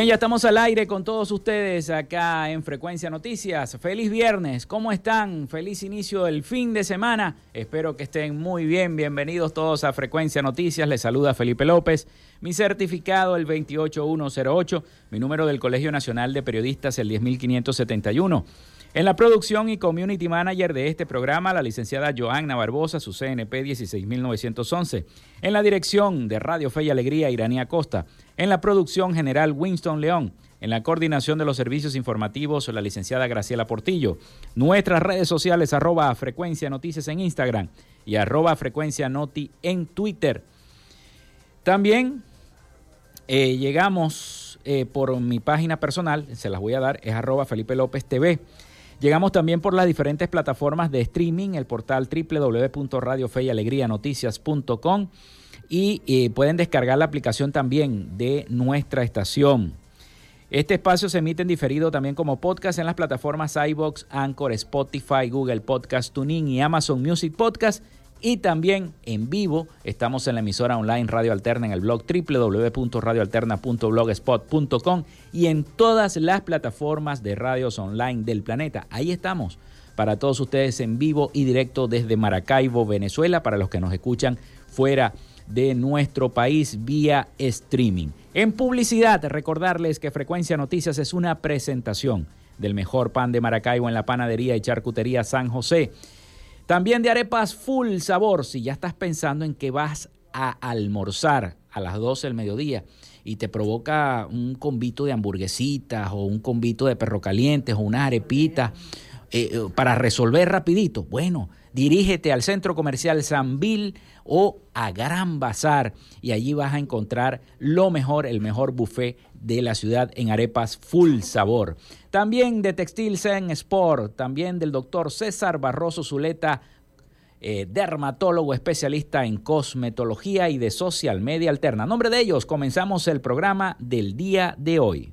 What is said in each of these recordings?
Bien, ya estamos al aire con todos ustedes acá en Frecuencia Noticias. Feliz viernes, ¿cómo están? Feliz inicio del fin de semana. Espero que estén muy bien. Bienvenidos todos a Frecuencia Noticias. Les saluda Felipe López. Mi certificado el 28108, mi número del Colegio Nacional de Periodistas el 10571. En la producción y community manager de este programa, la licenciada Joanna Barbosa, su CNP 16911. En la dirección de Radio Fe y Alegría, Iranía Costa. En la producción general, Winston León. En la coordinación de los servicios informativos, la licenciada Graciela Portillo. Nuestras redes sociales, arroba Frecuencia Noticias en Instagram y arroba Frecuencia Noti en Twitter. También eh, llegamos eh, por mi página personal, se las voy a dar, es arroba Felipe López TV. Llegamos también por las diferentes plataformas de streaming, el portal www.radiofeyalegrianoticias.com y eh, pueden descargar la aplicación también de nuestra estación. Este espacio se emite en diferido también como podcast en las plataformas iBox, Anchor, Spotify, Google Podcast, Tuning y Amazon Music Podcast y también en vivo estamos en la emisora online Radio Alterna en el blog www.radioalterna.blogspot.com y en todas las plataformas de radios online del planeta. Ahí estamos para todos ustedes en vivo y directo desde Maracaibo, Venezuela, para los que nos escuchan fuera de nuestro país vía streaming. En publicidad, recordarles que Frecuencia Noticias es una presentación del mejor pan de Maracaibo en la panadería y charcutería San José también de arepas full sabor, si ya estás pensando en que vas a almorzar a las 12 del mediodía y te provoca un convito de hamburguesitas o un convito de perro calientes o unas arepitas eh, eh, para resolver rapidito. Bueno, dirígete al centro comercial Sanville o a Gran Bazar y allí vas a encontrar lo mejor, el mejor buffet de la ciudad en arepas full sabor. También de Textil Zen Sport, también del doctor César Barroso Zuleta, eh, dermatólogo especialista en cosmetología y de social media alterna. Nombre de ellos, comenzamos el programa del día de hoy.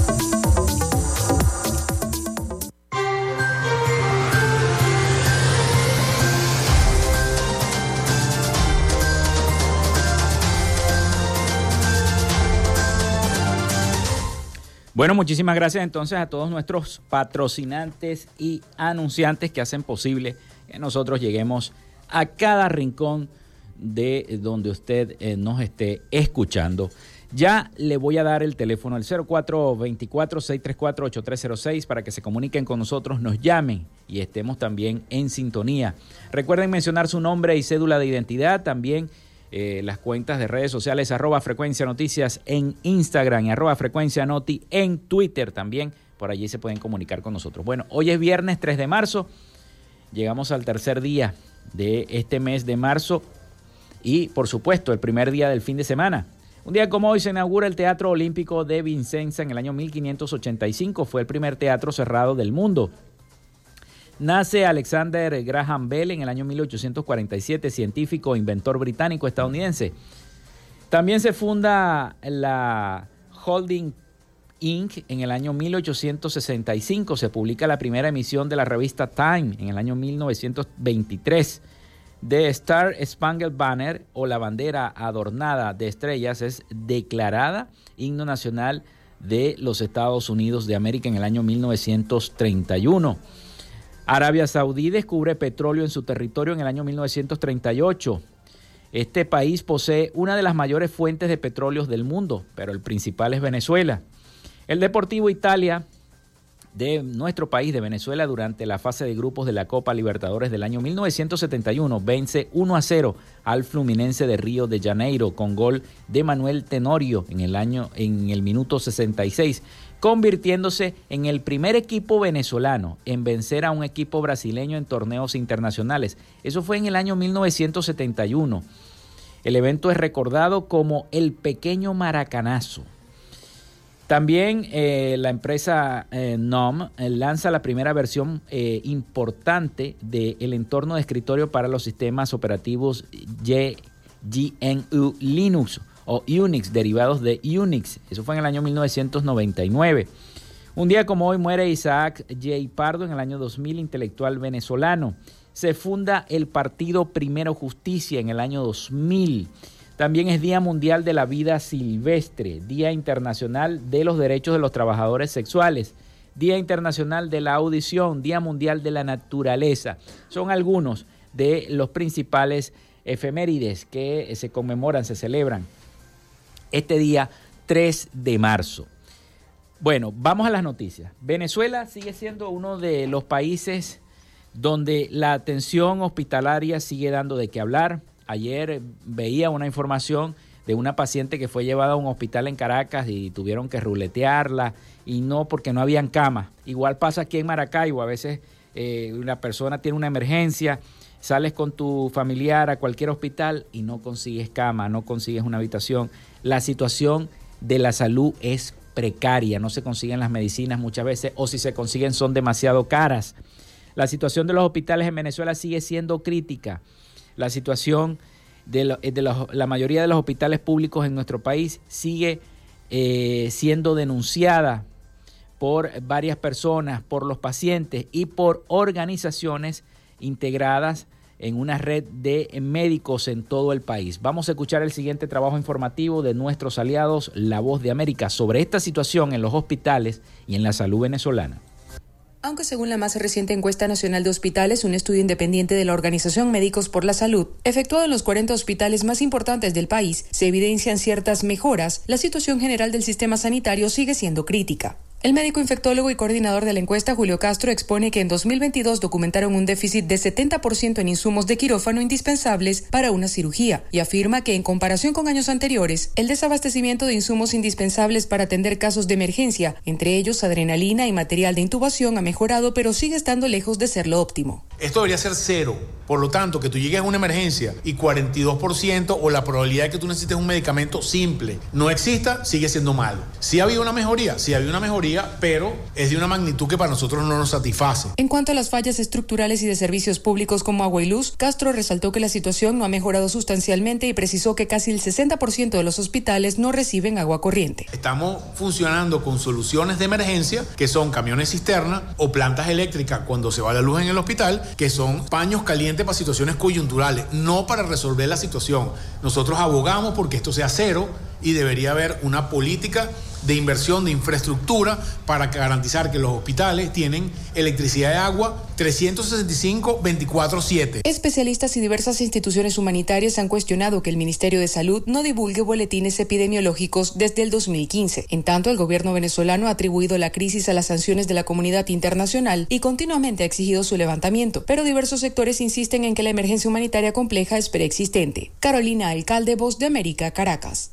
Bueno, muchísimas gracias entonces a todos nuestros patrocinantes y anunciantes que hacen posible que nosotros lleguemos a cada rincón de donde usted eh, nos esté escuchando. Ya le voy a dar el teléfono al 0424-634-8306 para que se comuniquen con nosotros, nos llamen y estemos también en sintonía. Recuerden mencionar su nombre y cédula de identidad, también eh, las cuentas de redes sociales arroba frecuencia noticias en Instagram y arroba frecuencia noti en Twitter también. Por allí se pueden comunicar con nosotros. Bueno, hoy es viernes 3 de marzo. Llegamos al tercer día de este mes de marzo y por supuesto el primer día del fin de semana. Un día como hoy se inaugura el Teatro Olímpico de Vincenza en el año 1585. Fue el primer teatro cerrado del mundo. Nace Alexander Graham Bell en el año 1847, científico inventor británico estadounidense. También se funda la Holding Inc. en el año 1865. Se publica la primera emisión de la revista Time en el año 1923. The Star Spangled Banner o la bandera adornada de estrellas es declarada himno nacional de los Estados Unidos de América en el año 1931. Arabia Saudí descubre petróleo en su territorio en el año 1938. Este país posee una de las mayores fuentes de petróleo del mundo, pero el principal es Venezuela. El Deportivo Italia de nuestro país, de Venezuela, durante la fase de grupos de la Copa Libertadores del año 1971, vence 1 a 0 al Fluminense de Río de Janeiro con gol de Manuel Tenorio en el año en el minuto 66 convirtiéndose en el primer equipo venezolano en vencer a un equipo brasileño en torneos internacionales. Eso fue en el año 1971. El evento es recordado como el pequeño maracanazo. También eh, la empresa eh, NOM eh, lanza la primera versión importante del entorno de escritorio para los sistemas operativos GNU Linux o Unix, derivados de Unix. Eso fue en el año 1999. Un día como hoy muere Isaac J. Pardo en el año 2000, intelectual venezolano. Se funda el partido Primero Justicia en el año 2000. También es Día Mundial de la Vida Silvestre, Día Internacional de los Derechos de los Trabajadores Sexuales, Día Internacional de la Audición, Día Mundial de la Naturaleza. Son algunos de los principales efemérides que se conmemoran, se celebran este día 3 de marzo. Bueno, vamos a las noticias. Venezuela sigue siendo uno de los países donde la atención hospitalaria sigue dando de qué hablar. Ayer veía una información de una paciente que fue llevada a un hospital en Caracas y tuvieron que ruletearla y no porque no habían camas. Igual pasa aquí en Maracaibo, a veces eh, una persona tiene una emergencia, sales con tu familiar a cualquier hospital y no consigues cama, no consigues una habitación. La situación de la salud es precaria, no se consiguen las medicinas muchas veces o si se consiguen son demasiado caras. La situación de los hospitales en Venezuela sigue siendo crítica. La situación de, la mayoría de los hospitales públicos en nuestro país sigue eh, siendo denunciada por varias personas, por los pacientes y por organizaciones integradas en una red de médicos en todo el país. Vamos a escuchar el siguiente trabajo informativo de nuestros aliados, La Voz de América, sobre esta situación en los hospitales y en la salud venezolana. Aunque según la más reciente encuesta nacional de hospitales, un estudio independiente de la Organización Médicos por la Salud, efectuado en los 40 hospitales más importantes del país, se evidencian ciertas mejoras, la situación general del sistema sanitario sigue siendo crítica. El médico infectólogo y coordinador de la encuesta, Julio Castro, expone que en 2022 documentaron un déficit de 70% en insumos de quirófano indispensables para una cirugía y afirma que en comparación con años anteriores, el desabastecimiento de insumos indispensables para atender casos de emergencia, entre ellos adrenalina y material de intubación, ha mejorado, pero sigue estando lejos de ser lo óptimo. Esto debería ser cero. Por lo tanto, que tú llegues a una emergencia y 42% o la probabilidad de que tú necesites un medicamento simple no exista, sigue siendo malo. Sí ha habido una mejoría, sí ha habido una mejoría pero es de una magnitud que para nosotros no nos satisface. En cuanto a las fallas estructurales y de servicios públicos como agua y luz, Castro resaltó que la situación no ha mejorado sustancialmente y precisó que casi el 60% de los hospitales no reciben agua corriente. Estamos funcionando con soluciones de emergencia, que son camiones cisterna o plantas eléctricas cuando se va la luz en el hospital, que son paños calientes para situaciones coyunturales, no para resolver la situación. Nosotros abogamos porque esto sea cero y debería haber una política de inversión de infraestructura para garantizar que los hospitales tienen electricidad y agua 365-24-7. Especialistas y diversas instituciones humanitarias han cuestionado que el Ministerio de Salud no divulgue boletines epidemiológicos desde el 2015. En tanto, el gobierno venezolano ha atribuido la crisis a las sanciones de la comunidad internacional y continuamente ha exigido su levantamiento, pero diversos sectores insisten en que la emergencia humanitaria compleja es preexistente. Carolina Alcalde, Voz de América, Caracas.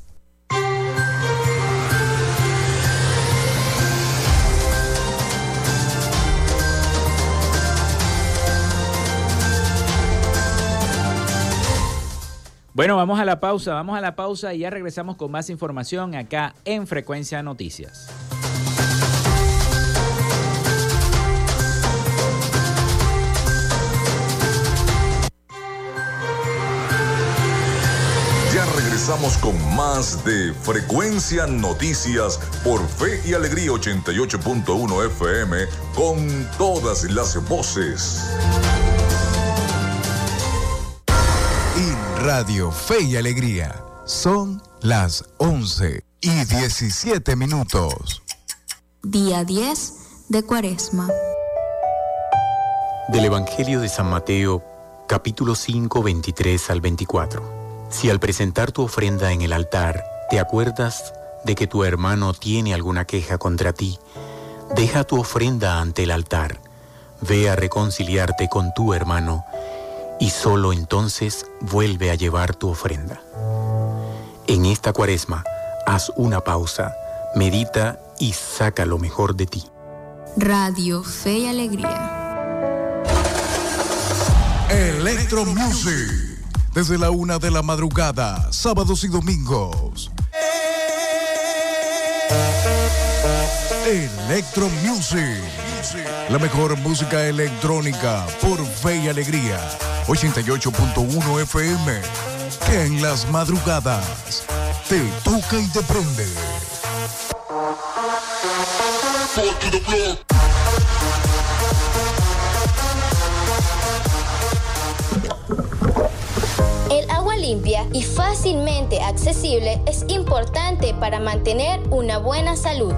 Bueno, vamos a la pausa, vamos a la pausa y ya regresamos con más información acá en Frecuencia Noticias. Ya regresamos con más de Frecuencia Noticias por Fe y Alegría 88.1 FM con todas las voces. Radio Fe y Alegría. Son las 11 y 17 minutos. Día 10 de Cuaresma. Del Evangelio de San Mateo, capítulo 5, 23 al 24. Si al presentar tu ofrenda en el altar te acuerdas de que tu hermano tiene alguna queja contra ti, deja tu ofrenda ante el altar, ve a reconciliarte con tu hermano y solo entonces vuelve a llevar tu ofrenda. En esta cuaresma, haz una pausa, medita y saca lo mejor de ti. Radio Fe y Alegría. Electro Music. Desde la una de la madrugada, sábados y domingos. Electro Music. La mejor música electrónica por fe y alegría 88.1 FM, que en las madrugadas te toca y te prende. Limpia y fácilmente accesible es importante para mantener una buena salud.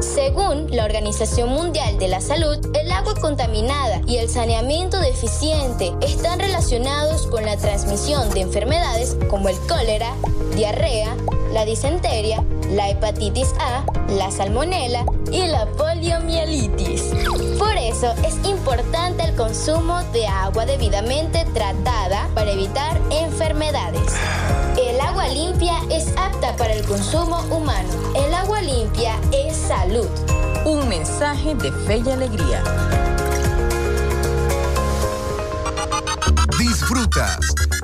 Según la Organización Mundial de la Salud, el agua contaminada y el saneamiento deficiente están relacionados con la transmisión de enfermedades como el cólera, diarrea, la disenteria, la hepatitis A, la salmonela y la poliomielitis. Por eso es importante el consumo de agua debidamente tratada para evitar enfermedades. El agua limpia es apta para el consumo humano. El agua limpia es salud. Un mensaje de fe y alegría. Disfrutas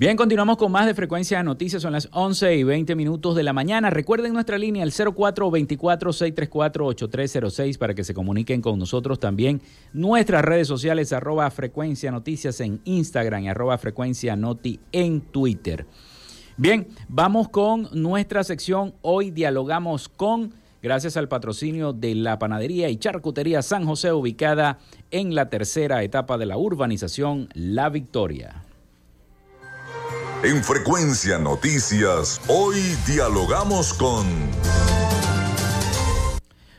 Bien, continuamos con más de Frecuencia de Noticias. Son las 11 y 20 minutos de la mañana. Recuerden nuestra línea, el 0424-634-8306, para que se comuniquen con nosotros también. Nuestras redes sociales, arroba Frecuencia Noticias en Instagram y arroba Frecuencia Noti en Twitter. Bien, vamos con nuestra sección. Hoy dialogamos con, gracias al patrocinio de la Panadería y Charcutería San José, ubicada en la tercera etapa de la urbanización La Victoria. En Frecuencia Noticias, hoy dialogamos con...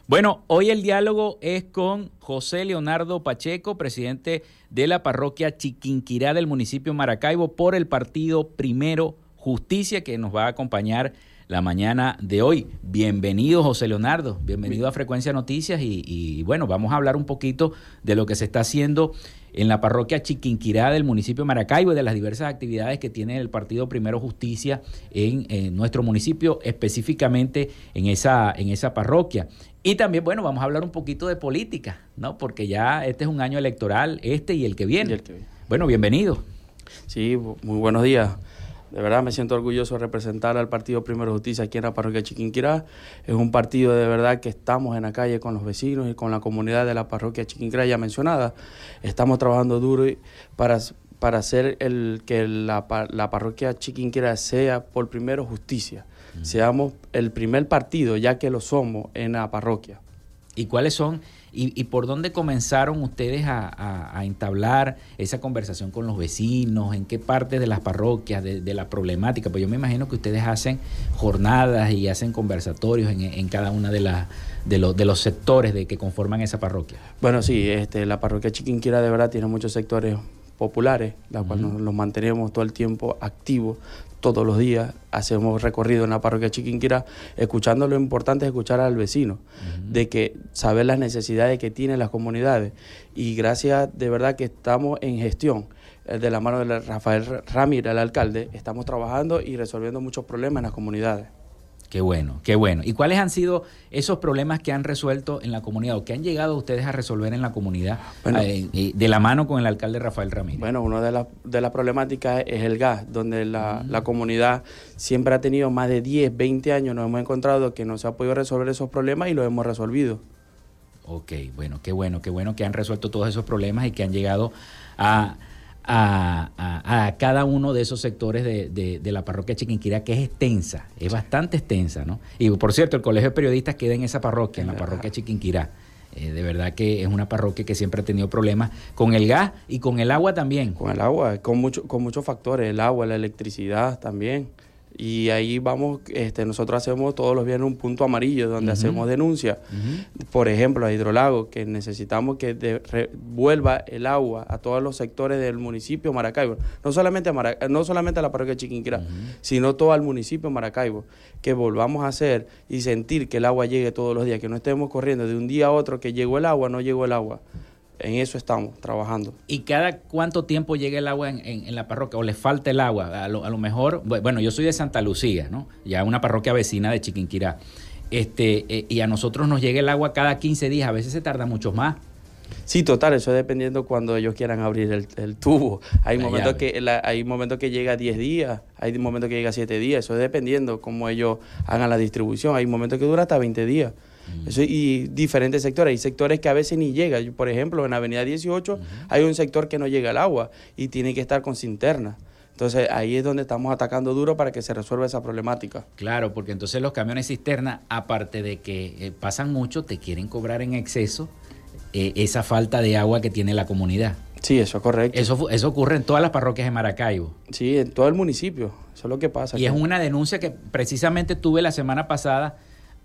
Bueno, hoy el diálogo es con José Leonardo Pacheco, presidente de la parroquia Chiquinquirá del municipio Maracaibo por el partido Primero Justicia, que nos va a acompañar la mañana de hoy. Bienvenido, José Leonardo. Bienvenido a Frecuencia Noticias y, y, bueno, vamos a hablar un poquito de lo que se está haciendo en la parroquia Chiquinquirá del municipio de Maracaibo y de las diversas actividades que tiene el Partido Primero Justicia en, en, nuestro municipio, específicamente en esa, en esa parroquia. Y también, bueno, vamos a hablar un poquito de política, ¿no? Porque ya este es un año electoral, este y el que viene. El que viene. Bueno, bienvenido. Sí, muy buenos días. De verdad me siento orgulloso de representar al Partido Primero Justicia aquí en la parroquia Chiquinquirá. Es un partido de verdad que estamos en la calle con los vecinos y con la comunidad de la parroquia Chiquinquirá ya mencionada. Estamos trabajando duro para, para hacer el, que la, la parroquia Chiquinquirá sea por primero justicia. Mm. Seamos el primer partido, ya que lo somos en la parroquia. ¿Y cuáles son? ¿Y, y por dónde comenzaron ustedes a, entablar esa conversación con los vecinos? ¿En qué parte de las parroquias, de, la problemática? Pues yo me imagino que ustedes hacen jornadas y hacen conversatorios en, cada una de, la, de, de, los sectores de que conforman esa parroquia. Bueno, sí, este, la parroquia Chiquinquira de verdad tiene muchos sectores populares, la cual uh -huh. nos, los mantenemos todo el tiempo activos, todos los días hacemos recorrido en la parroquia Chiquinquirá, escuchando lo importante es escuchar al vecino, uh -huh. de que saber las necesidades que tienen las comunidades. Y gracias de verdad que estamos en gestión eh, de la mano de Rafael Ramírez, el alcalde, estamos trabajando y resolviendo muchos problemas en las comunidades. Qué bueno, qué bueno. ¿Y cuáles han sido esos problemas que han resuelto en la comunidad o que han llegado ustedes a resolver en la comunidad bueno, eh, de la mano con el alcalde Rafael Ramírez? Bueno, una de las de la problemáticas es el gas, donde la, mm. la, comunidad siempre ha tenido más de 10, 20 años, nos hemos encontrado que no se ha podido resolver esos problemas y los hemos resolvido. Ok, bueno, qué bueno, qué bueno que han resuelto todos esos problemas y que han llegado a a, a, a, cada uno de esos sectores de, de, de, la parroquia Chiquinquirá, que es extensa, es bastante extensa, ¿no? Y por cierto, el Colegio de Periodistas queda en esa parroquia, en la parroquia Chiquinquirá. Eh, de verdad que es una parroquia que siempre ha tenido problemas con el gas y con el agua también. Con el agua, con, mucho, con muchos factores, el agua, la electricidad también. Y ahí vamos, este, nosotros hacemos todos los viernes un punto amarillo donde uh -huh. hacemos denuncias. Uh -huh. Por ejemplo, a Hidrolago, que necesitamos que vuelva el agua a todos los sectores del municipio de Maracaibo. No solamente a, Mara no solamente a la parroquia Chiquinquirá, uh -huh. sino todo el municipio de Maracaibo. Que volvamos a hacer y sentir que el agua llegue todos los días, que no estemos corriendo de un día a otro que llegó el agua, no llegó el agua en eso estamos trabajando. ¿Y cada cuánto tiempo llega el agua en, en, en la parroquia o le falta el agua? A lo, a lo, mejor, bueno, yo soy de Santa Lucía, ¿no? Ya una parroquia vecina de Chiquinquirá. Este, eh, y a nosotros nos llega el agua cada 15 días, a veces se tarda mucho más. Sí, total, eso dependiendo cuando ellos quieran abrir el, tubo. Hay momentos, que, hay momentos que llega a 10 días, hay momentos que llega a 7 días, eso es dependiendo cómo ellos hagan la distribución. Hay momentos que dura hasta 20 días. Mm. Eso, y diferentes sectores. Hay sectores que a veces ni llega. Por ejemplo, en Avenida 18 hay un sector que no llega al agua y tiene que estar con cinterna. Entonces ahí es donde estamos atacando duro para que se resuelva esa problemática. Claro, porque entonces los camiones cisterna, aparte de que eh, pasan mucho, te quieren cobrar en exceso eh, esa falta de agua que tiene la comunidad. Sí, eso es correcto. Eso, eso ocurre en todas las parroquias de Maracaibo. Sí, en todo el municipio. Eso es lo que pasa. Y es una denuncia que precisamente tuve la semana pasada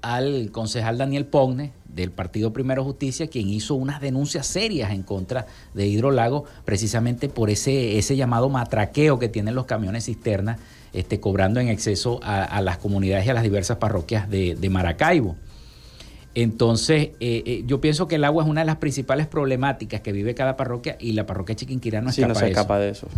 al concejal Daniel Pogne del Partido Primero Justicia, quien hizo unas denuncias serias en contra de Hidrolago, precisamente por ese, ese llamado matraqueo que tienen los camiones cisternas, este, cobrando en exceso a, las comunidades y a las diversas parroquias de, de Maracaibo. Entonces, eh, eh, yo pienso que el agua es una de las principales problemáticas que vive cada parroquia y la parroquia Chiquinquirá no escapa, no se escapa de eso.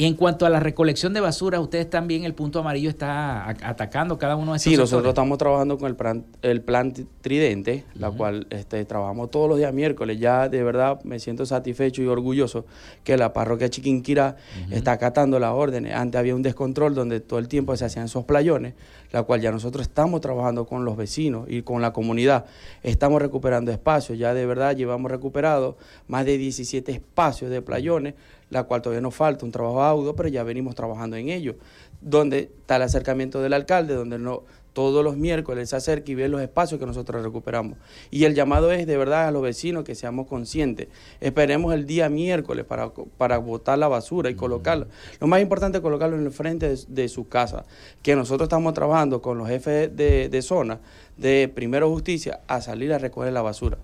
Y en cuanto a la recolección de basura, ustedes también, el punto amarillo está atacando cada uno de esos Sí, nosotros estamos trabajando con el plan, el plan Tridente, la cual este, trabajamos todos los días miércoles. Ya de verdad me siento satisfecho y orgulloso que la parroquia Chiquinquirá está acatando las órdenes. Antes había un descontrol donde todo el tiempo se hacían esos playones, la cual ya nosotros estamos trabajando con los vecinos y con la comunidad. Estamos recuperando espacios, ya de verdad llevamos recuperado más de 17 espacios de playones la cual todavía nos falta un trabajo audo, pero ya venimos trabajando en ello. Donde está el acercamiento del alcalde, donde no, todos los miércoles se acerca y ve los espacios que nosotros recuperamos. Y el llamado es de verdad a los vecinos que seamos conscientes. Esperemos el día miércoles para, para botar la basura y colocarla. Lo más importante es colocarlo en el frente de, su casa. Que nosotros estamos trabajando con los jefes de, de zona de Primero Justicia a salir a recoger la basura.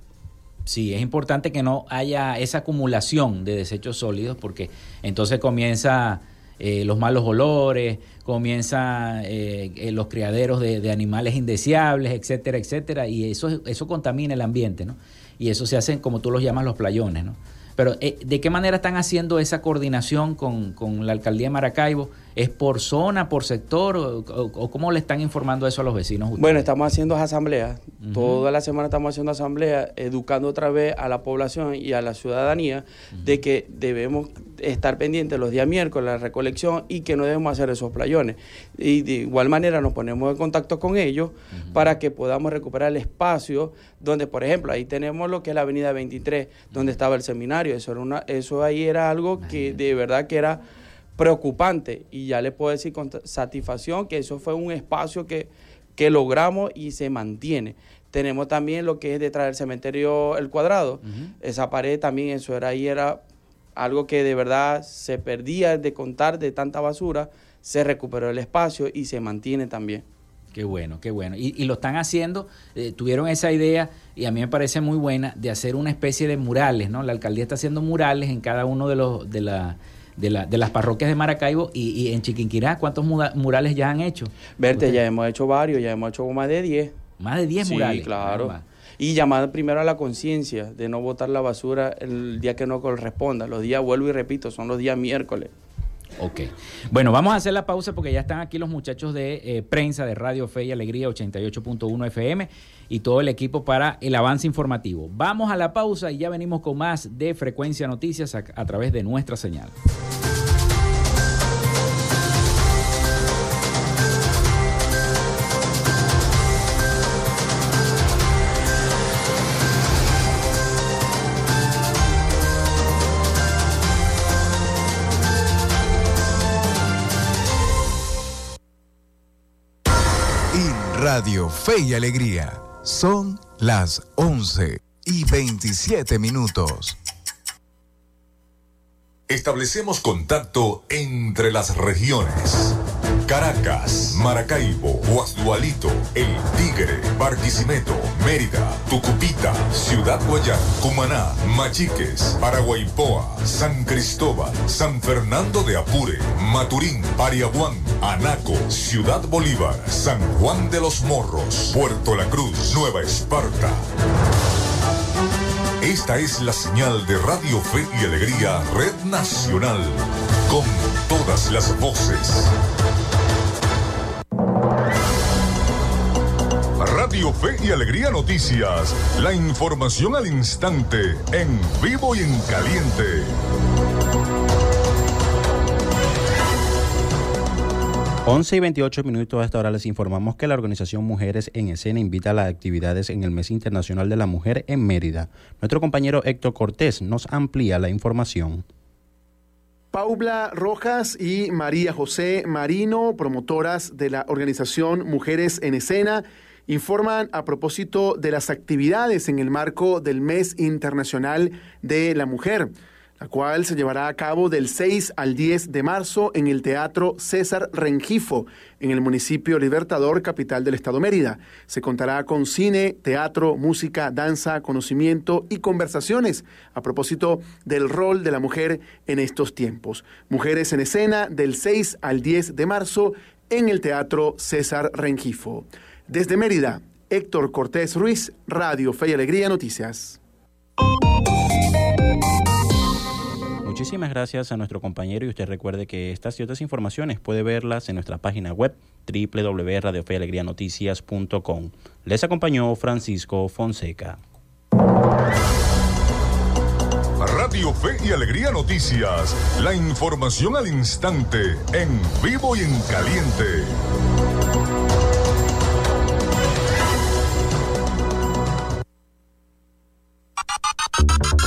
Sí, es importante que no haya esa acumulación de desechos sólidos porque entonces comienza eh, los malos olores, comienza eh, eh, los criaderos de, animales indeseables, etcétera, etcétera, y eso, eso contamina el ambiente, ¿no? Y eso se hace, como tú los llamas, los playones, ¿no? Pero, ¿de qué manera están haciendo esa coordinación con, con la alcaldía de Maracaibo? ¿Es por zona, por sector o, cómo le están informando eso a los vecinos? Bueno, estamos haciendo asambleas. Toda la semana estamos haciendo asambleas, educando otra vez a la población y a la ciudadanía de que debemos estar pendientes los días miércoles, la recolección y que no debemos hacer esos playones. Y de igual manera nos ponemos en contacto con ellos para que podamos recuperar el espacio donde, por ejemplo, ahí tenemos lo que es la avenida 23, donde estaba el seminario. Eso, era una, eso ahí era algo que de verdad que era preocupante y ya le puedo decir con satisfacción que eso fue un espacio que, que logramos y se mantiene. Tenemos también lo que es detrás del cementerio El Cuadrado. Esa pared también, eso era ahí, era algo que de verdad se perdía de contar de tanta basura. Se recuperó el espacio y se mantiene también. Qué bueno, qué bueno. Y, lo están haciendo, eh, tuvieron esa idea y a mí me parece muy buena de hacer una especie de murales, ¿no? La alcaldía está haciendo murales en cada uno de los de la de, la, de las parroquias de Maracaibo y, en Chiquinquirá, ¿cuántos murales ya han hecho? Verte, ya hemos hecho varios, ya hemos hecho más de 10. Más de 10 murales. Sí, claro. Y llamar primero a la conciencia de no botar la basura el día que no corresponda. Los días, vuelvo y repito, son los días miércoles. Ok. Bueno, vamos a hacer la pausa porque ya están aquí los muchachos de eh, prensa de Radio Fe y Alegría 88.1 FM y todo el equipo para el avance informativo. Vamos a la pausa y ya venimos con más de Frecuencia Noticias a través de nuestra señal. Fe y Alegría. Son las 11 y 27 minutos. Establecemos contacto entre las regiones. Caracas, Maracaibo, Guasdualito, El Tigre, Barquisimeto, Mérida, Tucupita, Ciudad Guayán, Cumaná, Machiques, Paraguaypoa, San Cristóbal, San Fernando de Apure, Maturín, Pariaguán, Anaco, Ciudad Bolívar, San Juan de los Morros, Puerto La Cruz, Nueva Esparta. Esta es la señal de Radio Fe y Alegría Red Nacional, con todas las voces. Radio Fe y Alegría Noticias. La información al instante, en vivo y en caliente. 11 y 28 minutos a esta hora les informamos que la organización Mujeres en Escena invita a las actividades en el Mes Internacional de la Mujer en Mérida. Nuestro compañero Héctor Cortés nos amplía la información. Paula Rojas y María José Marino, promotoras de la organización Mujeres en Escena, informan a propósito de las actividades en el marco del Mes Internacional de la Mujer la cual se llevará a cabo del 6 al 10 de marzo en el Teatro César Rengifo, en el municipio Libertador, capital del Estado Mérida. Se contará con cine, teatro, música, danza, conocimiento y conversaciones a propósito del rol de la mujer en estos tiempos. Mujeres en escena del 6 al 10 de marzo en el Teatro César Rengifo. Desde Mérida, Héctor Cortés Ruiz, Radio Fe y Alegría Noticias. Muchísimas gracias a nuestro compañero y usted recuerde que estas y otras informaciones puede verlas en nuestra página web www.radiofealegrianoticias.com. Les acompañó Francisco Fonseca. Radio Fe y Alegría Noticias, la información al instante, en vivo y en caliente.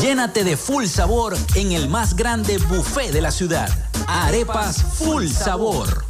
Llénate de full sabor en el más grande buffet de la ciudad. Arepas Full Sabor.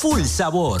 full sabor.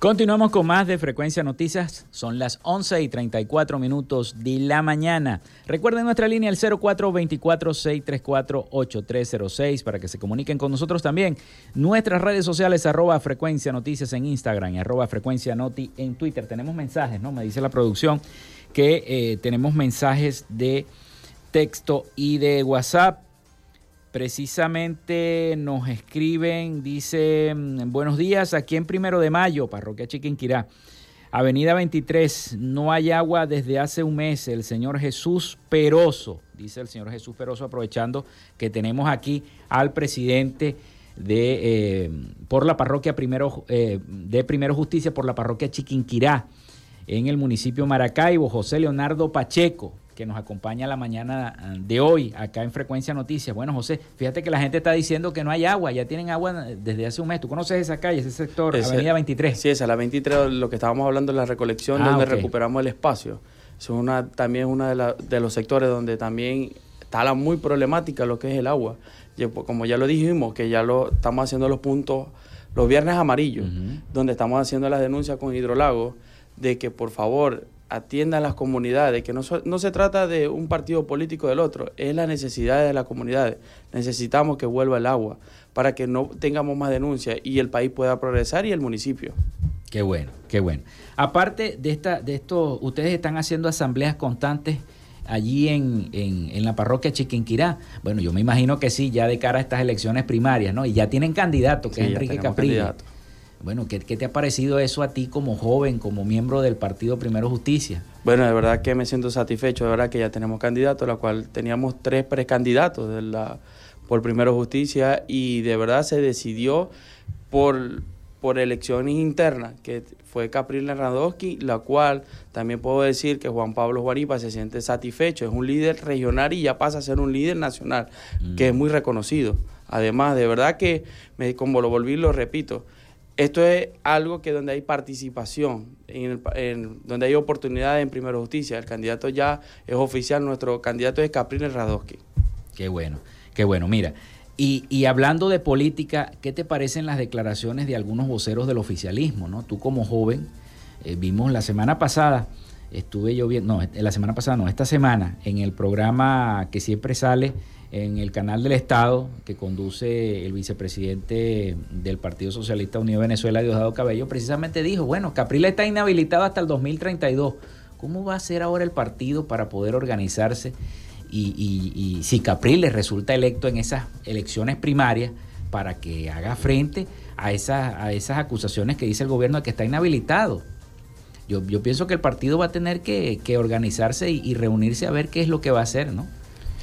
Continuamos con más de Frecuencia Noticias. Son las 11 y 34 minutos de la mañana. Recuerden nuestra línea el 0424-634-8306 para que se comuniquen con nosotros también. Nuestras redes sociales arroba Frecuencia Noticias en Instagram y arroba Frecuencia Noti en Twitter. Tenemos mensajes, ¿no? Me dice la producción que eh, tenemos mensajes de texto y de WhatsApp. Precisamente nos escriben, dice, mm, buenos días, aquí en Primero de Mayo, Parroquia Chiquinquirá, Avenida 23, no hay agua desde hace un mes, el señor Jesús Peroso, dice el señor Jesús Peroso, aprovechando que tenemos aquí al presidente de, eh, por la parroquia Primero, eh, de Primero Justicia, por la parroquia Chiquinquirá, en el municipio Maracaibo, José Leonardo Pacheco, que nos acompaña la mañana ah, de hoy acá en Frecuencia Noticias. Bueno, José, fíjate que la gente está diciendo que no hay agua, ya tienen agua desde hace un mes. ¿Tú conoces esa calle, ese sector, Avenida 23? Sí, esa, la 23, lo que estábamos hablando de la recolección, ah, donde recuperamos el espacio. Es una, también uno de, de los sectores donde también está la muy problemática lo que es el agua. Pues, como ya lo dijimos, que ya lo estamos haciendo los puntos, los viernes amarillos, donde estamos haciendo las denuncias con Hidrolago, de que por favor atiendan las comunidades, que no, no se trata de un partido político del otro, es la necesidad de las comunidades. Necesitamos que vuelva el agua para que no tengamos más denuncias y el país pueda progresar y el municipio. Qué bueno, qué bueno. Aparte de, esta, de esto, ustedes están haciendo asambleas constantes allí en, en, la parroquia Chiquinquirá. Bueno, yo me imagino que sí, ya de cara a estas elecciones primarias, ¿no? Y ya tienen candidato, que es Enrique Caprillo. Bueno, ¿qué, te ha parecido eso a ti como joven, como miembro del partido Primero Justicia? Bueno, de verdad que me siento satisfecho, de verdad que ya tenemos candidatos, la cual teníamos tres precandidatos de la, por Primero Justicia y de verdad se decidió por, por elecciones internas, que fue Capriles Radowski, la cual también puedo decir que Juan Pablo Guaripa se siente satisfecho, es un líder regional y ya pasa a ser un líder nacional, que es mm. muy reconocido. Además, de verdad que, me, como lo volví, lo repito, esto es algo que donde hay participación, en, donde hay oportunidades en Primera Justicia. El candidato ya es oficial, nuestro candidato es Capriles Radowski. Qué bueno, qué bueno. Mira, y, hablando de política, ¿qué te parecen las declaraciones de algunos voceros del oficialismo? ¿no? Tú como joven, eh, vimos la semana pasada, estuve yo viendo, no, la semana pasada no, esta semana, en el programa que siempre sale en el canal del Estado que conduce el vicepresidente del Partido Socialista Unido de Venezuela, Diosdado Cabello, precisamente dijo, bueno, Capriles está inhabilitado hasta el 2032. ¿Cómo va a ser ahora el partido para poder organizarse? Y, si Capriles resulta electo en esas elecciones primarias para que haga frente a esas, a esas acusaciones que dice el gobierno de que está inhabilitado. Yo, pienso que el partido va a tener que, organizarse y, y reunirse a ver qué es lo que va a hacer, ¿no?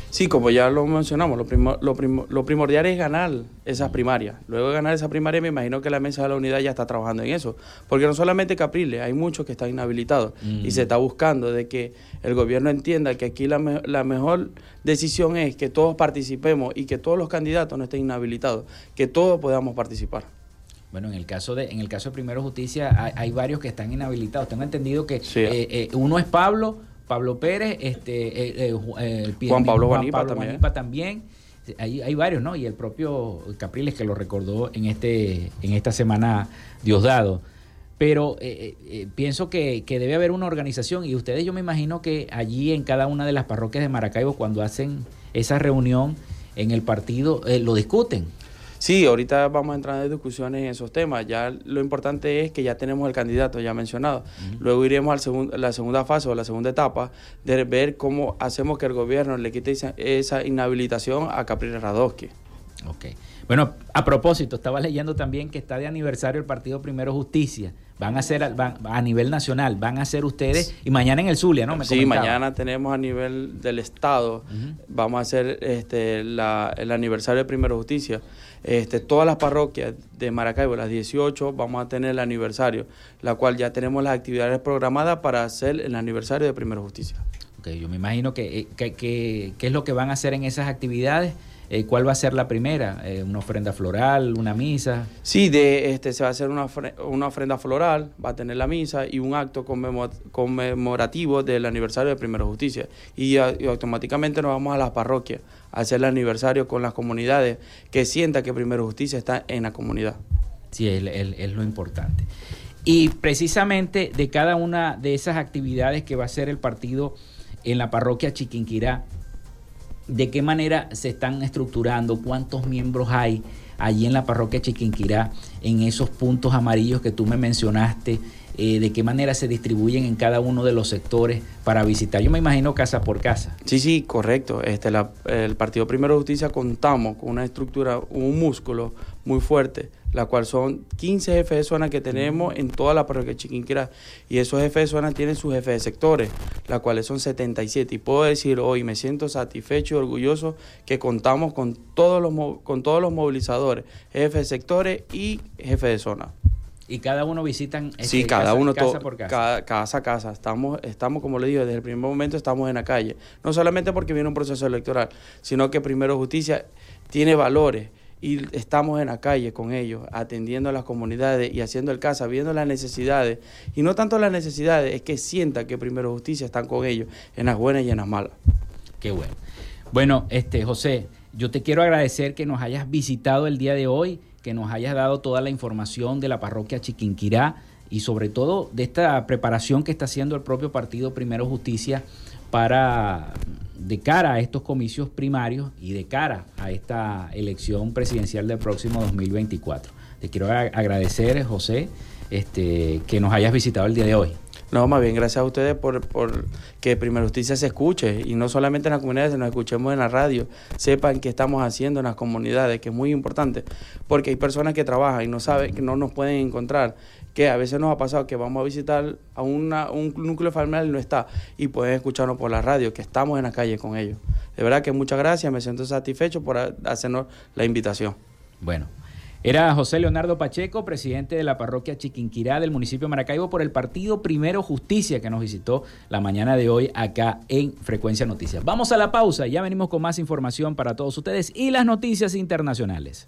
Sí, como ya lo mencionamos, lo, lo, primordial es ganar esas primarias. Luego de ganar esa primaria, me imagino que la mesa de la unidad ya está trabajando en eso. Porque no solamente Capriles, hay muchos que están inhabilitados. Y se está buscando de que el gobierno entienda que aquí la, la mejor decisión es que todos participemos y que todos los candidatos no estén inhabilitados, que todos podamos participar. Bueno, en el caso de en el caso de Primero Justicia hay, varios que están inhabilitados. Tengo entendido que eh, eh, uno es Pablo, Pablo Pérez, este, eh, eh, Juan Pablo Guanipa también. también. Hay, hay, varios, ¿no? Y el propio Capriles que lo recordó en, este, en esta semana Diosdado. Pero eh, pienso que, que, debe haber una organización y ustedes yo me imagino que allí en cada una de las parroquias de Maracaibo cuando hacen esa reunión en el partido lo discuten. Sí, ahorita vamos a entrar en discusiones en esos temas. Ya lo importante es que ya tenemos el candidato ya mencionado. Luego iremos a la segunda fase o la segunda etapa de ver cómo hacemos que el gobierno le quite esa, inhabilitación a Capriles Radowski. Ok. Bueno, a propósito, estaba leyendo también que está de aniversario el Partido Primero Justicia. Van a ser a nivel nacional, van a ser ustedes y mañana en el Zulia, ¿no? sí, mañana tenemos a nivel del Estado, vamos a hacer este, el aniversario de Primero Justicia. Este, todas las parroquias de Maracaibo, las 18, vamos a tener el aniversario, la cual ya tenemos las actividades programadas para hacer el aniversario de Primera Justicia. Ok, yo me imagino que, eh, que, es lo que van a hacer en esas actividades. Eh, ¿cuál va a ser la primera? Eh, ¿Una ofrenda floral, una misa? Sí, de, este, se va a hacer una, una ofrenda floral, va a tener la misa y un acto conmemorativo del aniversario de Primera Justicia. Y, automáticamente nos vamos a las parroquias a hacer el aniversario con las comunidades que sienta que Primera Justicia está en la comunidad. Sí, es, es lo importante. Y precisamente de cada una de esas actividades que va a hacer el partido en la parroquia Chiquinquirá, de qué manera se están estructurando, cuántos miembros hay allí en la parroquia Chiquinquirá, en esos puntos amarillos que tú me mencionaste, eh, de qué manera se distribuyen en cada uno de los sectores para visitar. Yo me imagino casa por casa. Sí, sí, correcto. Este, el Partido Primero de Justicia contamos con una estructura, un músculo muy fuerte, la cual son 15 jefes de zona que tenemos en toda la parroquia de Chiquinquirá. Y esos jefes de zona tienen sus jefes de sectores, las cuales son 77. Y puedo decir hoy, me siento satisfecho y orgulloso que contamos con todos los, con todos los movilizadores, jefes de sectores y jefes de zona. Y cada uno visitan este, sí, cada casa, uno casa por casa. casa a casa. Estamos, estamos, como le digo, desde el primer momento estamos en la calle. No solamente porque viene un proceso electoral, sino que Primero Justicia tiene valores y estamos en la calle con ellos, atendiendo a las comunidades y haciendo el casa, viendo las necesidades. Y no tanto las necesidades, es que sienta que Primero Justicia están con ellos, en las buenas y en las malas. Qué bueno. Bueno, este José, yo te quiero agradecer que nos hayas visitado el día de hoy que nos hayas dado toda la información de la parroquia Chiquinquirá y sobre todo de esta preparación que está haciendo el propio partido Primero Justicia para de cara a estos comicios primarios y de cara a esta elección presidencial del próximo 2024. Te quiero agradecer, José, este, que nos hayas visitado el día de hoy. No, más bien gracias a ustedes por, por que Primera Justicia se escuche y no solamente en las comunidades, sino escuchemos en la radio, sepan qué estamos haciendo en las comunidades, que es muy importante, porque hay personas que trabajan y no saben, que no nos pueden encontrar, que a veces nos ha pasado que vamos a visitar a un núcleo familiar y no está, y pueden escucharnos por la radio, que estamos en la calle con ellos. De verdad que muchas gracias, me siento satisfecho por hacernos la invitación. Bueno. Era José Leonardo Pacheco, presidente de la parroquia Chiquinquirá del municipio de Maracaibo por el partido Primero Justicia que nos visitó la mañana de hoy acá en Frecuencia Noticias. Vamos a la pausa, ya venimos con más información para todos ustedes y las noticias internacionales.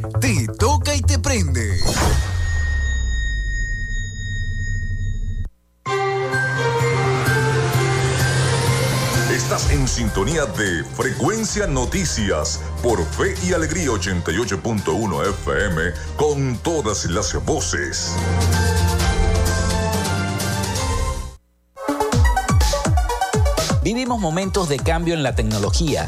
Te toca y te prende. Estás en sintonía de Frecuencia Noticias por Fe y Alegría 88.1 FM con todas las voces. Vivimos momentos de cambio en la tecnología,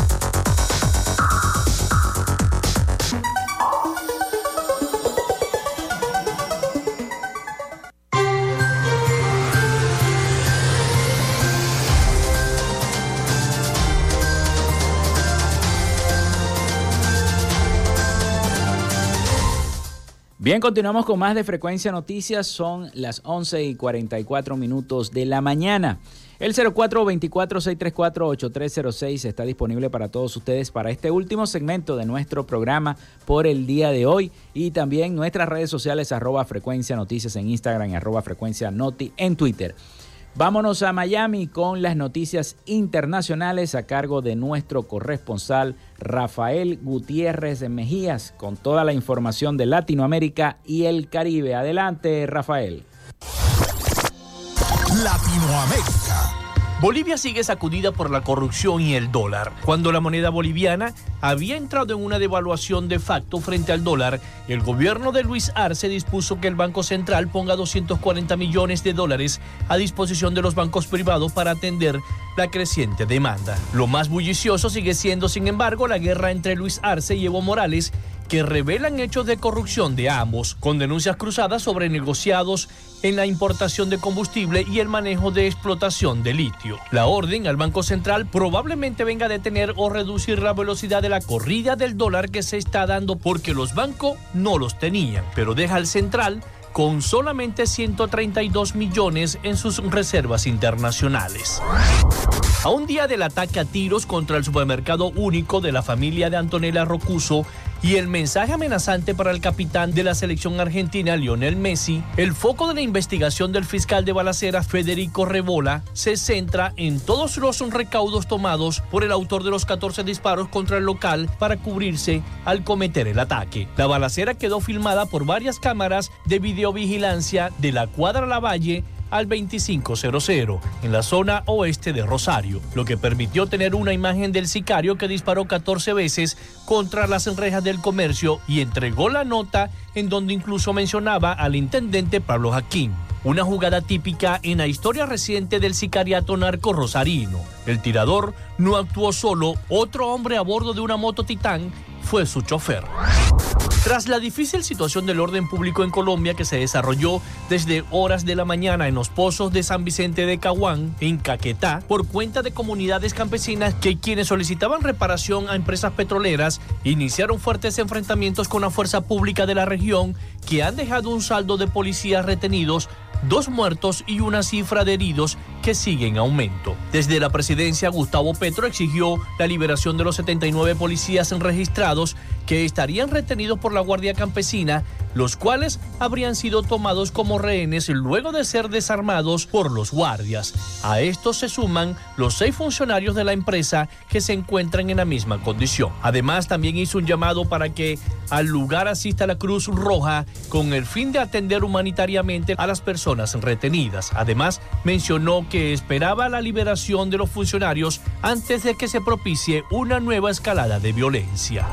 Bien, continuamos con más de Frecuencia Noticias. Son las 11 y 44 minutos de la mañana. El 0424-634-8306 está disponible para todos ustedes para este último segmento de nuestro programa por el día de hoy y también nuestras redes sociales arroba frecuencia noticias en Instagram y arroba frecuencia noti en Twitter. Vámonos a Miami con las noticias internacionales a cargo de nuestro corresponsal Rafael Gutiérrez de Mejías con toda la información de Latinoamérica y el Caribe. Adelante, Rafael. Latinoamérica. Bolivia sigue sacudida por la corrupción y el dólar. Cuando la moneda boliviana había entrado en una devaluación de facto frente al dólar, el gobierno de Luis Arce dispuso que el Banco Central ponga 240 millones de dólares a disposición de los bancos privados para atender la creciente demanda. Lo más bullicioso sigue siendo, sin embargo, la guerra entre Luis Arce y Evo Morales, que revelan hechos de corrupción de ambos, con denuncias cruzadas sobre negociados en la importación de combustible y el manejo de explotación de litio. La orden al Banco Central probablemente venga a detener o reducir la velocidad de la corrida del dólar que se está dando porque los bancos no los tenían, pero deja al central con solamente 132 millones en sus reservas internacionales. A un día del ataque a tiros contra el supermercado único de la familia de Antonella Rocuso, y el mensaje amenazante para el capitán de la selección argentina, Lionel Messi, el foco de la investigación del fiscal de balacera, Federico Rebola, se centra en todos los recaudos tomados por el autor de los 14 disparos contra el local para cubrirse al cometer el ataque. La balacera quedó filmada por varias cámaras de videovigilancia de la cuadra Lavalle al 2500 en la zona oeste de Rosario, lo que permitió tener una imagen del sicario que disparó 14 veces contra las rejas del comercio y entregó la nota en donde incluso mencionaba al intendente Pablo Jaquín. Una jugada típica en la historia reciente del sicariato narco rosarino. El tirador no actuó solo, otro hombre a bordo de una moto Titán fue su chofer. Tras la difícil situación del orden público en Colombia que se desarrolló desde horas de la mañana en los pozos de San Vicente de Caguán, en Caquetá, por cuenta de comunidades campesinas que quienes solicitaban reparación a empresas petroleras iniciaron fuertes enfrentamientos con la fuerza pública de la región que han dejado un saldo de policías retenidos dos muertos y una cifra de heridos que sigue en aumento. Desde la presidencia, Gustavo Petro exigió la liberación de los 79 policías registrados que estarían retenidos por la Guardia Campesina, los cuales habrían sido tomados como rehenes luego de ser desarmados por los guardias. A estos se suman los seis funcionarios de la empresa que se encuentran en la misma condición. Además, también hizo un llamado para que al lugar asista la Cruz Roja con el fin de atender humanitariamente a las personas retenidas. Además, mencionó que esperaba la liberación de los funcionarios antes de que se propicie una nueva escalada de violencia.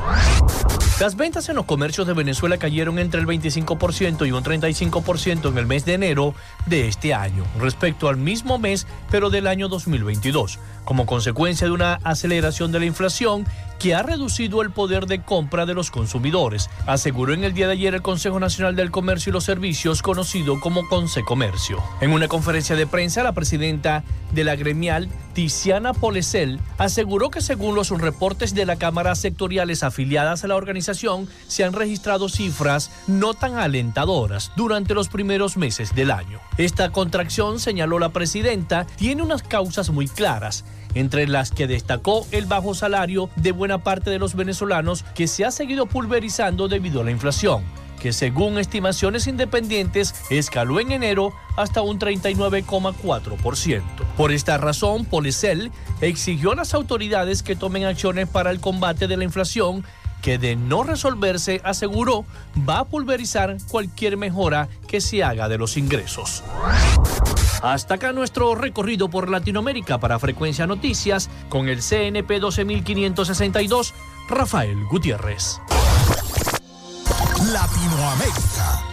Las ventas en los comercios de Venezuela cayeron entre el 25% y un 35% en el mes de enero de este año, respecto al mismo mes, pero del año 2022. Como consecuencia de una aceleración de la inflación que ha reducido el poder de compra de los consumidores, aseguró en el día de ayer el Consejo Nacional del Comercio y los Servicios, conocido como Consecomercio. En una conferencia de prensa, la presidenta de la gremial, Tiziana Polesel, aseguró que según los reportes de la Cámara sectoriales afiliadas a la organización, se han registrado cifras no tan alentadoras durante los primeros meses del año. Esta contracción, señaló la presidenta, tiene unas causas muy claras entre las que destacó el bajo salario de buena parte de los venezolanos que se ha seguido pulverizando debido a la inflación que según estimaciones independientes escaló en enero hasta un 39,4%. Por esta razón, Policel exigió a las autoridades que tomen acciones para el combate de la inflación que de no resolverse, aseguró, va a pulverizar cualquier mejora que se haga de los ingresos. Hasta acá nuestro recorrido por Latinoamérica para Frecuencia Noticias con el CNP 12562, Rafael Gutiérrez. Latinoamérica.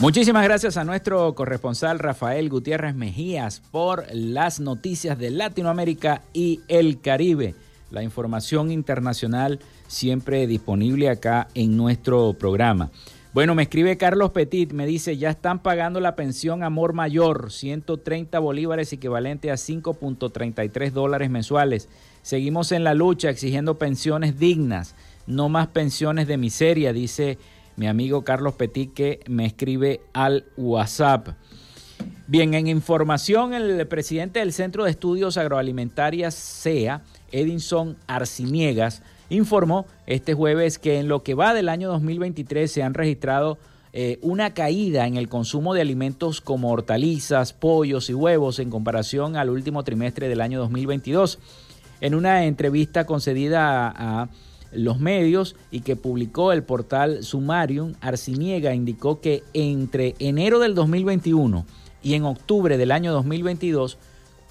Muchísimas gracias a nuestro corresponsal Rafael Gutiérrez Mejías por las noticias de Latinoamérica y el Caribe. La información internacional siempre disponible acá en nuestro programa. Bueno, me escribe Carlos Petit, me dice, ya están pagando la pensión Amor Mayor, 130 bolívares equivalente a 5.33 dólares mensuales. Seguimos en la lucha exigiendo pensiones dignas, no más pensiones de miseria, dice mi amigo Carlos Petit que me escribe al WhatsApp. Bien, en información, el presidente del Centro de Estudios Agroalimentarias CEA, Edinson Arciniegas, informó este jueves que en lo que va del año 2023 se han registrado eh, una caída en el consumo de alimentos como hortalizas, pollos y huevos en comparación al último trimestre del año 2022. En una entrevista concedida a los medios y que publicó el portal Sumarium, Arciniega indicó que entre enero del 2021 y en octubre del año 2022,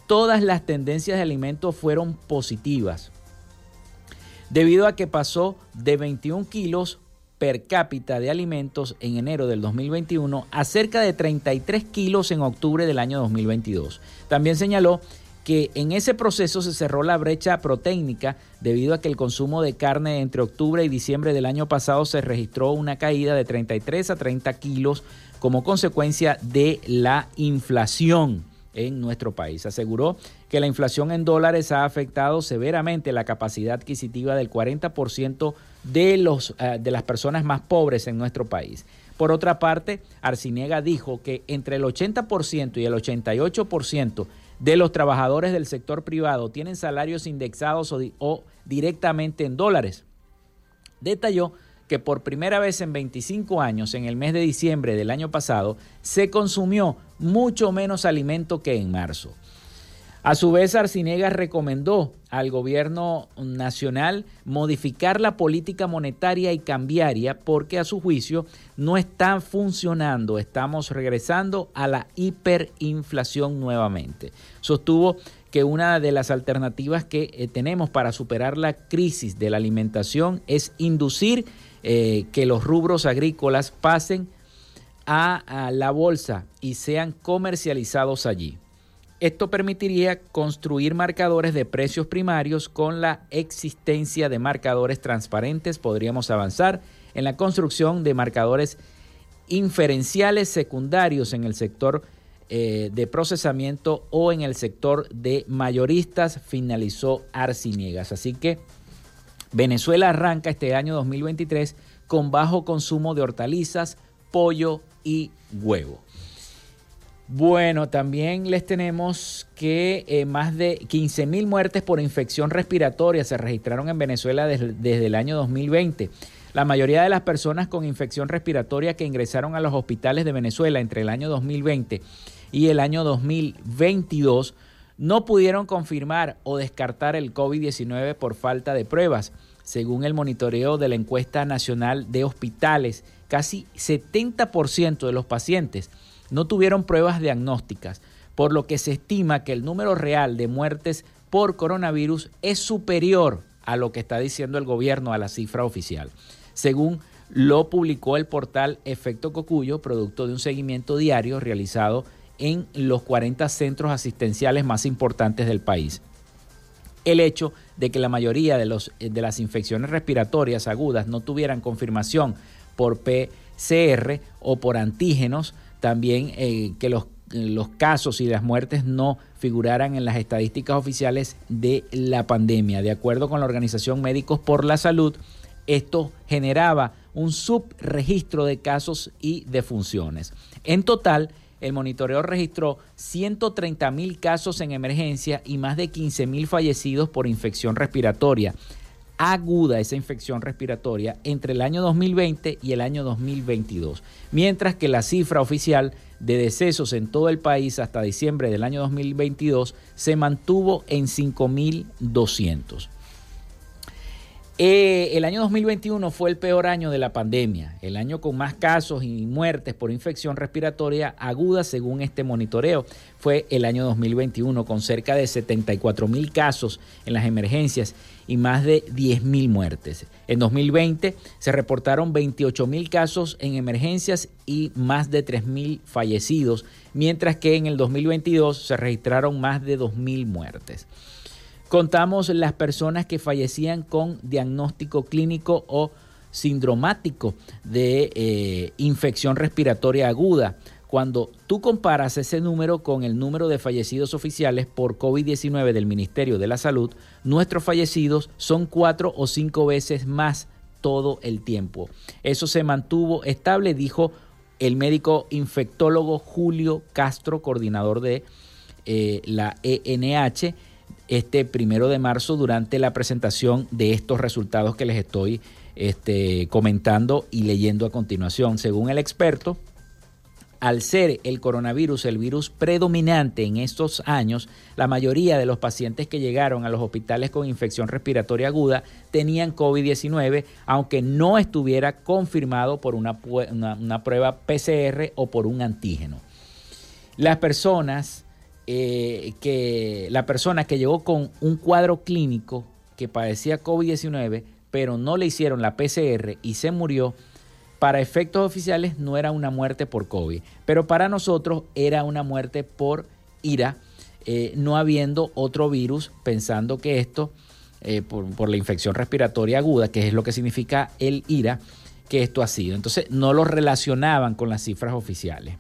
todas las tendencias de alimentos fueron positivas, debido a que pasó de 21 kilos per cápita de alimentos en enero del 2021 a cerca de 33 kilos en octubre del año 2022. También señaló que en ese proceso se cerró la brecha proteínica debido a que el consumo de carne entre octubre y diciembre del año pasado se registró una caída de 33 a 30 kilos como consecuencia de la inflación en nuestro país. Aseguró que la inflación en dólares ha afectado severamente la capacidad adquisitiva del 40% de, los, eh, de las personas más pobres en nuestro país. Por otra parte, Arciniega dijo que entre el 80% y el 88% de los trabajadores del sector privado tienen salarios indexados o, directamente en dólares. Detalló que por primera vez en 25 años, en el mes de diciembre del año pasado, se consumió mucho menos alimento que en marzo. A su vez, Arciniegas recomendó al gobierno nacional modificar la política monetaria y cambiaria porque a su juicio no está funcionando. Estamos regresando a la hiperinflación nuevamente. Sostuvo que una de las alternativas que eh, tenemos para superar la crisis de la alimentación es inducir eh, que los rubros agrícolas pasen a la bolsa y sean comercializados allí. Esto permitiría construir marcadores de precios primarios con la existencia de marcadores transparentes. Podríamos avanzar en la construcción de marcadores inferenciales secundarios en el sector eh, de procesamiento o en el sector de mayoristas, finalizó Arciniegas. Así que Venezuela arranca este año 2023 con bajo consumo de hortalizas, pollo y huevo. Bueno, también les tenemos que eh, más de 15 mil muertes por infección respiratoria se registraron en Venezuela desde, el año 2020. La mayoría de las personas con infección respiratoria que ingresaron a los hospitales de Venezuela entre el año 2020 y el año 2022 no pudieron confirmar o descartar el COVID-19 por falta de pruebas. Según el monitoreo de la encuesta nacional de hospitales, casi 70% de los pacientes no tuvieron pruebas diagnósticas, por lo que se estima que el número real de muertes por coronavirus es superior a lo que está diciendo el gobierno, a la cifra oficial. Según lo publicó el portal Efecto Cocuyo, producto de un seguimiento diario realizado en los 40 centros asistenciales más importantes del país. El hecho de que la mayoría de, los, de las infecciones respiratorias agudas no tuvieran confirmación por PCR o por antígenos, también eh, que los, los casos y las muertes no figuraran en las estadísticas oficiales de la pandemia. De acuerdo con la Organización Médicos por la Salud, esto generaba un subregistro de casos y defunciones. En total, el monitoreo registró 130 mil casos en emergencia y más de 15 mil fallecidos por infección respiratoria aguda esa infección respiratoria entre el año 2020 y el año 2022, mientras que la cifra oficial de decesos en todo el país hasta diciembre del año 2022 se mantuvo en 5.200. Eh, el año 2021 fue el peor año de la pandemia, el año con más casos y muertes por infección respiratoria aguda según este monitoreo. Fue el año 2021 con cerca de 74 mil casos en las emergencias y más de 10 mil muertes. En 2020 se reportaron 28 mil casos en emergencias y más de 3 mil fallecidos, mientras que en el 2022 se registraron más de 2 mil muertes. Contamos las personas que fallecían con diagnóstico clínico o sindromático de eh, infección respiratoria aguda. Cuando tú comparas ese número con el número de fallecidos oficiales por COVID-19 del Ministerio de la Salud, nuestros fallecidos son cuatro o cinco veces más todo el tiempo. Eso se mantuvo estable, dijo el médico infectólogo Julio Castro, coordinador de eh, la ENH, este primero de marzo durante la presentación de estos resultados que les estoy este, comentando y leyendo a continuación. Según el experto, al ser el coronavirus el virus predominante en estos años, la mayoría de los pacientes que llegaron a los hospitales con infección respiratoria aguda tenían COVID-19, aunque no estuviera confirmado por una, una, prueba PCR o por un antígeno. Las personas eh, que la persona que llegó con un cuadro clínico que padecía COVID-19, pero no le hicieron la PCR y se murió, para efectos oficiales no era una muerte por COVID, pero para nosotros era una muerte por ira, eh, no habiendo otro virus, pensando que esto, eh, por, por, la infección respiratoria aguda, que es lo que significa el ira, que esto ha sido. Entonces no lo relacionaban con las cifras oficiales.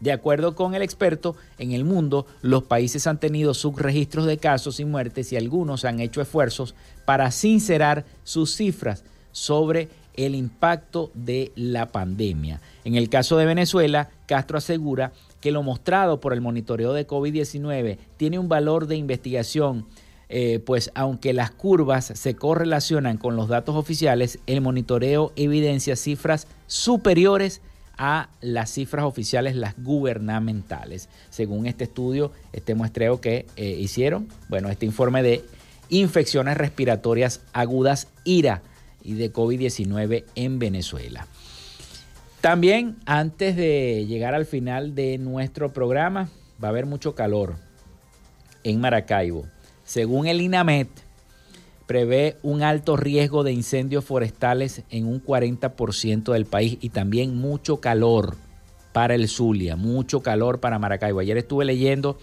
De acuerdo con el experto, en el mundo los países han tenido subregistros de casos y muertes y algunos han hecho esfuerzos para sincerar sus cifras sobre el impacto de la pandemia. En el caso de Venezuela, Castro asegura que lo mostrado por el monitoreo de COVID-19 tiene un valor de investigación, eh, pues aunque las curvas se correlacionan con los datos oficiales, el monitoreo evidencia cifras superiores a las cifras oficiales, las gubernamentales. Según este estudio, este muestreo que eh, hicieron, bueno, este informe de infecciones respiratorias agudas IRA y de COVID-19 en Venezuela. También, antes de llegar al final de nuestro programa, va a haber mucho calor en Maracaibo. Según el INAMET, prevé un alto riesgo de incendios forestales en un 40% del país y también mucho calor para el Zulia, mucho calor para Maracaibo. Ayer estuve leyendo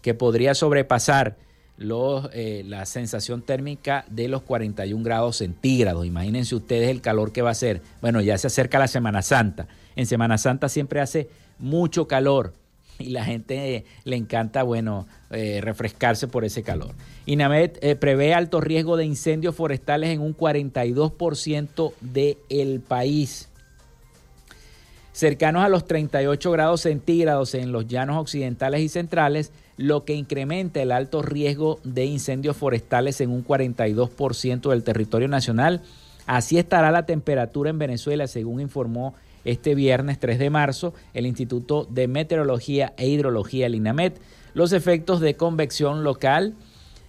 que podría sobrepasar los, eh, la sensación térmica de los 41 grados centígrados. Imagínense ustedes el calor que va a ser. Bueno, ya se acerca la Semana Santa. En Semana Santa siempre hace mucho calor y la gente le encanta, bueno, eh, refrescarse por ese calor. INAMED eh, prevé alto riesgo de incendios forestales en un 42% del país. Cercanos a los 38 grados centígrados en los llanos occidentales y centrales, lo que incrementa el alto riesgo de incendios forestales en un 42% del territorio nacional. Así estará la temperatura en Venezuela, según informó este viernes 3 de marzo el Instituto de Meteorología e Hidrología, el INAMET, los efectos de convección local,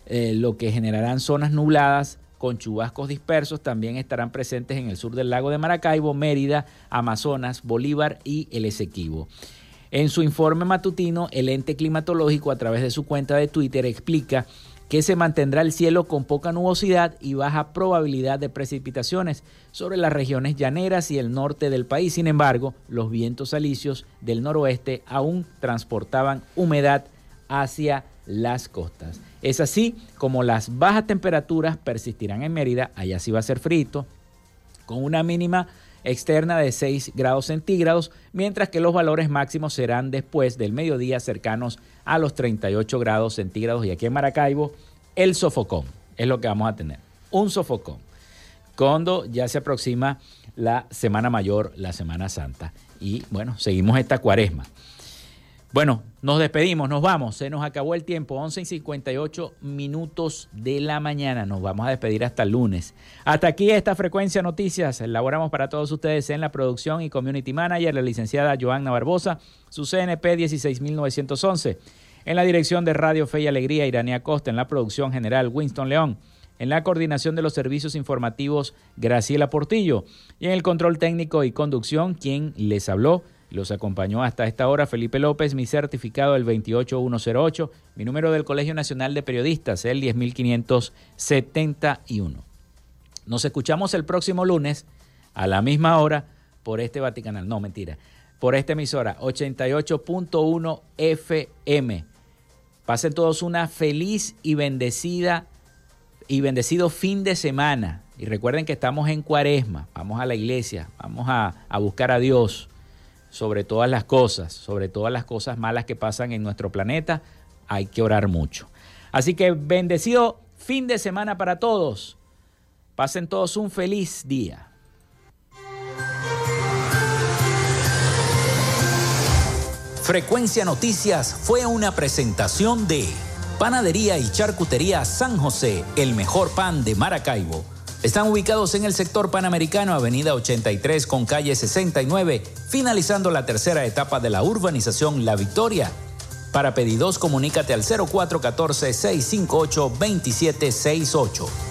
eh, lo que generarán zonas nubladas con chubascos dispersos, también estarán presentes en el sur del lago de Maracaibo, Mérida, Amazonas, Bolívar y el Esequibo. En su informe matutino, el ente climatológico a través de su cuenta de Twitter explica que se mantendrá el cielo con poca nubosidad y baja probabilidad de precipitaciones sobre las regiones llaneras y el norte del país. Sin embargo, los vientos alisios del noroeste aún transportaban humedad hacia las costas. Es así como las bajas temperaturas persistirán en Mérida, allá sí va a ser frito, con una mínima externa de 6 grados centígrados, mientras que los valores máximos serán después del mediodía cercanos a los 38 grados centígrados. Y aquí en Maracaibo, el sofocón es lo que vamos a tener. Un sofocón. Cuando ya se aproxima la Semana Mayor, la Semana Santa. Y bueno, seguimos esta cuaresma. Bueno, nos despedimos, nos vamos. Se nos acabó el tiempo, 11 y 58 minutos de la mañana. Nos vamos a despedir hasta el lunes. Hasta aquí esta frecuencia noticias. Elaboramos para todos ustedes en la producción y community manager, la licenciada Joanna Barbosa, su CNP 16911. En la dirección de Radio Fe y Alegría, Irania Costa. En la producción general, Winston León. En la coordinación de los servicios informativos, Graciela Portillo. Y en el control técnico y conducción, quien les habló, los acompañó hasta esta hora Felipe López, mi certificado el 28108, mi número del Colegio Nacional de Periodistas el 10571. Nos escuchamos el próximo lunes a la misma hora por este Vaticanal, no mentira, por esta emisora 88.1 FM. Pasen todos una feliz y bendecida y bendecido fin de semana. Y recuerden que estamos en cuaresma, vamos a la iglesia, vamos a, a buscar a Dios sobre todas las cosas, sobre todas las cosas malas que pasan en nuestro planeta, hay que orar mucho. Así que bendecido fin de semana para todos. Pasen todos un feliz día. Frecuencia Noticias fue una presentación de Panadería y Charcutería San José, el mejor pan de Maracaibo están ubicados en el sector panamericano, avenida 83 con calle 69, finalizando la tercera etapa de la urbanización La Victoria. Para pedidos, comunícate al 0414-658-2768.